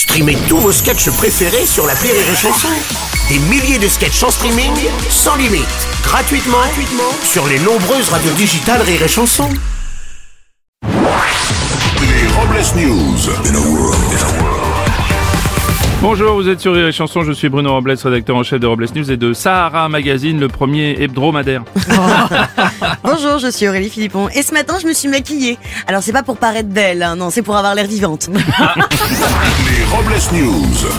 Streamez tous vos sketchs préférés sur la Rire et Chanson. Des milliers de sketchs en streaming, sans limite, gratuitement, gratuitement sur les nombreuses radios digitales Rire et Chanson. Les Robles News. Bonjour, vous êtes sur Rire et Chanson, je suis Bruno Robles, rédacteur en chef de Robles News et de Sahara Magazine, le premier hebdomadaire. Je suis Aurélie Philippon et ce matin je me suis maquillée. Alors c'est pas pour paraître belle, hein, non, c'est pour avoir l'air vivante. Les Robles News.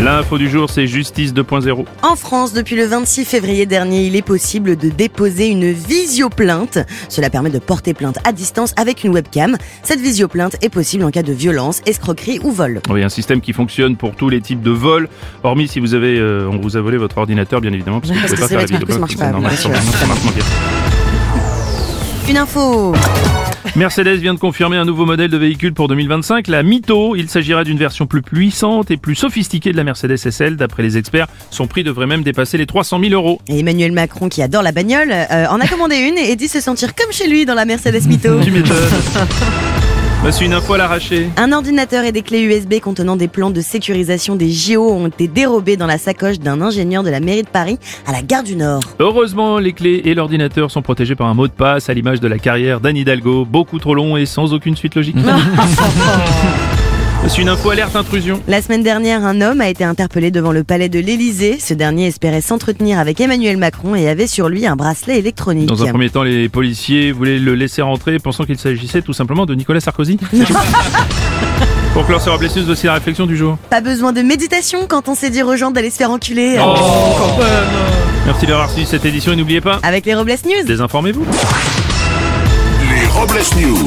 L'info du jour, c'est Justice 2.0. En France, depuis le 26 février dernier, il est possible de déposer une visioplainte. Cela permet de porter plainte à distance avec une webcam. Cette visioplainte est possible en cas de violence, escroquerie ou vol. Oui, un système qui fonctionne pour tous les types de vols, hormis si vous avez, euh, on vous a volé votre ordinateur, bien évidemment, parce que vous Parce pouvez pas faire la votre Une info Mercedes vient de confirmer un nouveau modèle de véhicule pour 2025, la Mito. Il s'agira d'une version plus puissante et plus sophistiquée de la Mercedes SL. D'après les experts, son prix devrait même dépasser les 300 000 euros. Et Emmanuel Macron, qui adore la bagnole, euh, en a commandé une et dit se sentir comme chez lui dans la Mercedes Mito. C'est une info à l'arraché. Un ordinateur et des clés USB contenant des plans de sécurisation des JO ont été dérobés dans la sacoche d'un ingénieur de la mairie de Paris à la gare du Nord. Heureusement, les clés et l'ordinateur sont protégés par un mot de passe à l'image de la carrière d'Anne Hidalgo, beaucoup trop long et sans aucune suite logique. C'est une info alerte intrusion. La semaine dernière, un homme a été interpellé devant le palais de l'Élysée. Ce dernier espérait s'entretenir avec Emmanuel Macron et avait sur lui un bracelet électronique. Dans un premier temps, les policiers voulaient le laisser rentrer pensant qu'il s'agissait tout simplement de Nicolas Sarkozy. Pour clore ce Robles News, voici la réflexion du jour. Pas besoin de méditation quand on sait dire aux gens d'aller se faire enculer. Oh. Merci d'avoir suivi cette édition et n'oubliez pas, Avec les Robles News. désinformez-vous. Les Robles News.